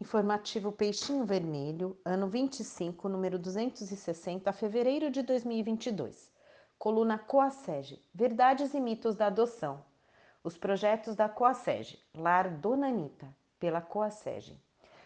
Informativo Peixinho Vermelho, ano 25, número 260, fevereiro de 2022. Coluna Coasege, Verdades e Mitos da Adoção. Os projetos da Coasege, Lar Dona Anitta, pela Coasege.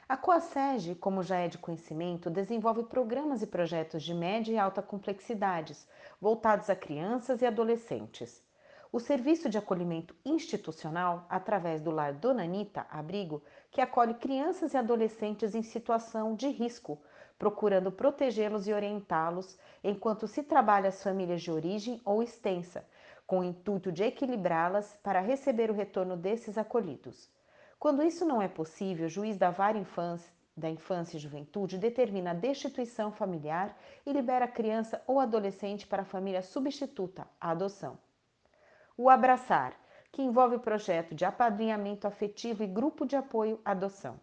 A Coasege, como já é de conhecimento, desenvolve programas e projetos de média e alta complexidades, voltados a crianças e adolescentes. O serviço de acolhimento institucional, através do Lar Dona Anitta Abrigo, que acolhe crianças e adolescentes em situação de risco, procurando protegê-los e orientá-los enquanto se trabalha as famílias de origem ou extensa, com o intuito de equilibrá-las para receber o retorno desses acolhidos. Quando isso não é possível, o juiz da vara infância, da infância e juventude determina a destituição familiar e libera a criança ou adolescente para a família substituta, a adoção. O Abraçar, que envolve o projeto de apadrinhamento afetivo e grupo de apoio adoção.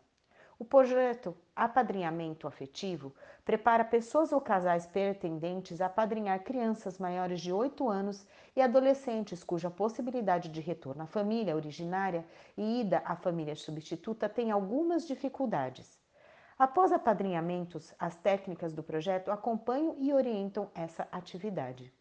O projeto Apadrinhamento Afetivo prepara pessoas ou casais pretendentes a apadrinhar crianças maiores de 8 anos e adolescentes cuja possibilidade de retorno à família originária e ida à família substituta tem algumas dificuldades. Após apadrinhamentos, as técnicas do projeto acompanham e orientam essa atividade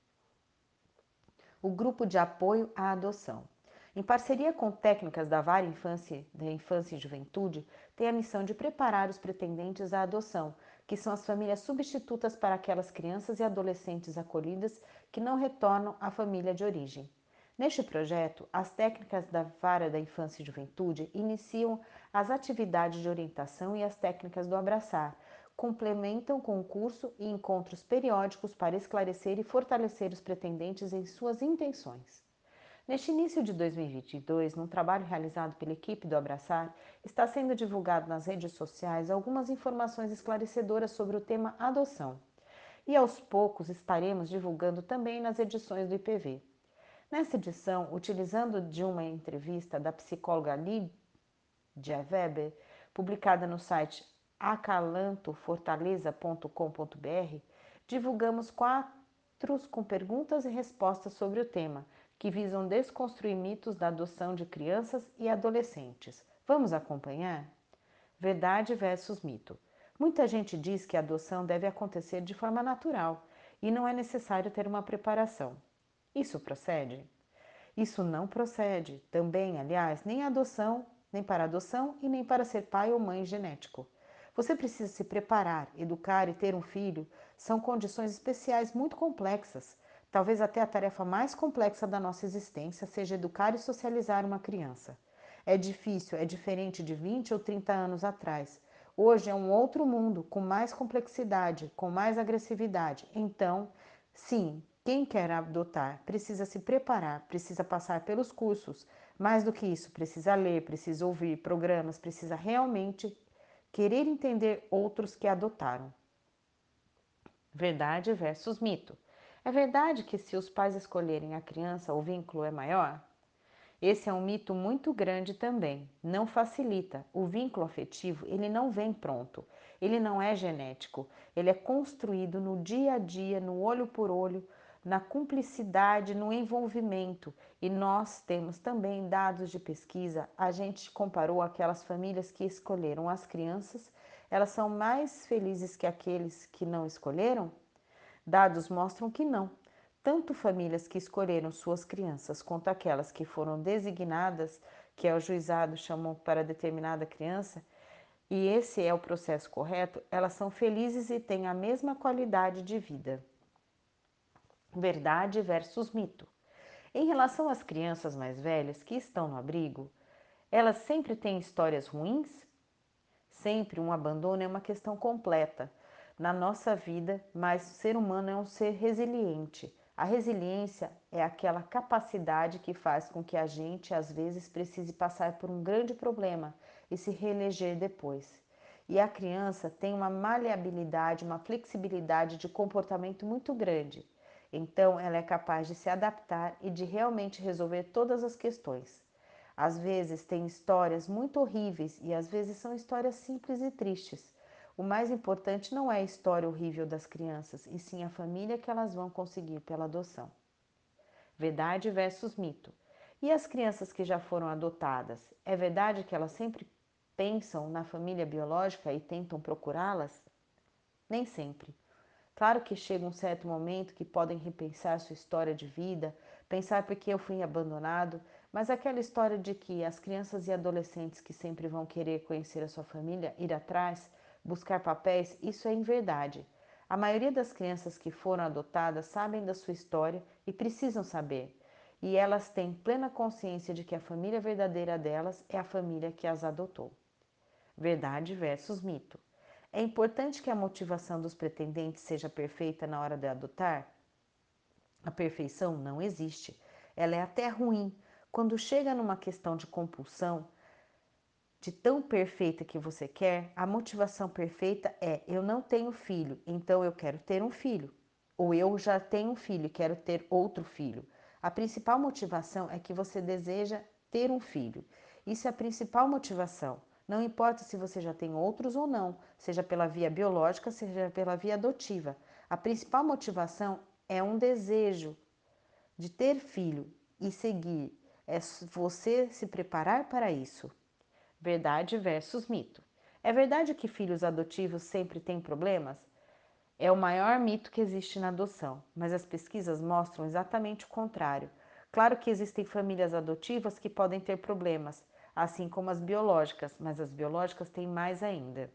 o Grupo de Apoio à Adoção. Em parceria com técnicas da Vara Infância, da Infância e Juventude, tem a missão de preparar os pretendentes à adoção, que são as famílias substitutas para aquelas crianças e adolescentes acolhidas que não retornam à família de origem. Neste projeto, as técnicas da Vara da Infância e Juventude iniciam as atividades de orientação e as técnicas do abraçar, complementam com o curso e encontros periódicos para esclarecer e fortalecer os pretendentes em suas intenções. Neste início de 2022, num trabalho realizado pela equipe do Abraçar, está sendo divulgado nas redes sociais algumas informações esclarecedoras sobre o tema adoção. E aos poucos estaremos divulgando também nas edições do IPV. Nessa edição, utilizando de uma entrevista da psicóloga Lídia Weber, publicada no site acalantofortaleza.com.br, divulgamos quadros com perguntas e respostas sobre o tema, que visam desconstruir mitos da adoção de crianças e adolescentes. Vamos acompanhar? Verdade versus mito. Muita gente diz que a adoção deve acontecer de forma natural e não é necessário ter uma preparação. Isso procede? Isso não procede. Também, aliás, nem adoção, nem para adoção e nem para ser pai ou mãe genético. Você precisa se preparar, educar e ter um filho são condições especiais muito complexas. Talvez até a tarefa mais complexa da nossa existência seja educar e socializar uma criança. É difícil, é diferente de 20 ou 30 anos atrás. Hoje é um outro mundo, com mais complexidade, com mais agressividade. Então, sim, quem quer adotar precisa se preparar, precisa passar pelos cursos. Mais do que isso, precisa ler, precisa ouvir programas, precisa realmente querer entender outros que adotaram. Verdade versus mito. É verdade que se os pais escolherem a criança, o vínculo é maior? Esse é um mito muito grande também. Não facilita. O vínculo afetivo, ele não vem pronto. Ele não é genético. Ele é construído no dia a dia, no olho por olho, na cumplicidade, no envolvimento. E nós temos também dados de pesquisa. A gente comparou aquelas famílias que escolheram as crianças, elas são mais felizes que aqueles que não escolheram? Dados mostram que não. Tanto famílias que escolheram suas crianças quanto aquelas que foram designadas, que é o juizado chamou para determinada criança, e esse é o processo correto, elas são felizes e têm a mesma qualidade de vida. Verdade versus mito. Em relação às crianças mais velhas que estão no abrigo, elas sempre têm histórias ruins? Sempre um abandono é uma questão completa na nossa vida, mas o ser humano é um ser resiliente. A resiliência é aquela capacidade que faz com que a gente, às vezes, precise passar por um grande problema e se reeleger depois. E a criança tem uma maleabilidade, uma flexibilidade de comportamento muito grande. Então, ela é capaz de se adaptar e de realmente resolver todas as questões. Às vezes tem histórias muito horríveis e às vezes são histórias simples e tristes. O mais importante não é a história horrível das crianças, e sim a família que elas vão conseguir pela adoção. Verdade versus mito. E as crianças que já foram adotadas? É verdade que elas sempre pensam na família biológica e tentam procurá-las? Nem sempre. Claro que chega um certo momento que podem repensar sua história de vida, pensar por que eu fui abandonado, mas aquela história de que as crianças e adolescentes que sempre vão querer conhecer a sua família, ir atrás, buscar papéis, isso é em verdade. A maioria das crianças que foram adotadas sabem da sua história e precisam saber. E elas têm plena consciência de que a família verdadeira delas é a família que as adotou. Verdade versus mito. É importante que a motivação dos pretendentes seja perfeita na hora de adotar? A perfeição não existe. Ela é até ruim. Quando chega numa questão de compulsão, de tão perfeita que você quer, a motivação perfeita é: eu não tenho filho, então eu quero ter um filho. Ou eu já tenho um filho e quero ter outro filho. A principal motivação é que você deseja ter um filho. Isso é a principal motivação. Não importa se você já tem outros ou não, seja pela via biológica, seja pela via adotiva. A principal motivação é um desejo de ter filho e seguir. É você se preparar para isso. Verdade versus mito. É verdade que filhos adotivos sempre têm problemas? É o maior mito que existe na adoção, mas as pesquisas mostram exatamente o contrário. Claro que existem famílias adotivas que podem ter problemas, assim como as biológicas, mas as biológicas têm mais ainda.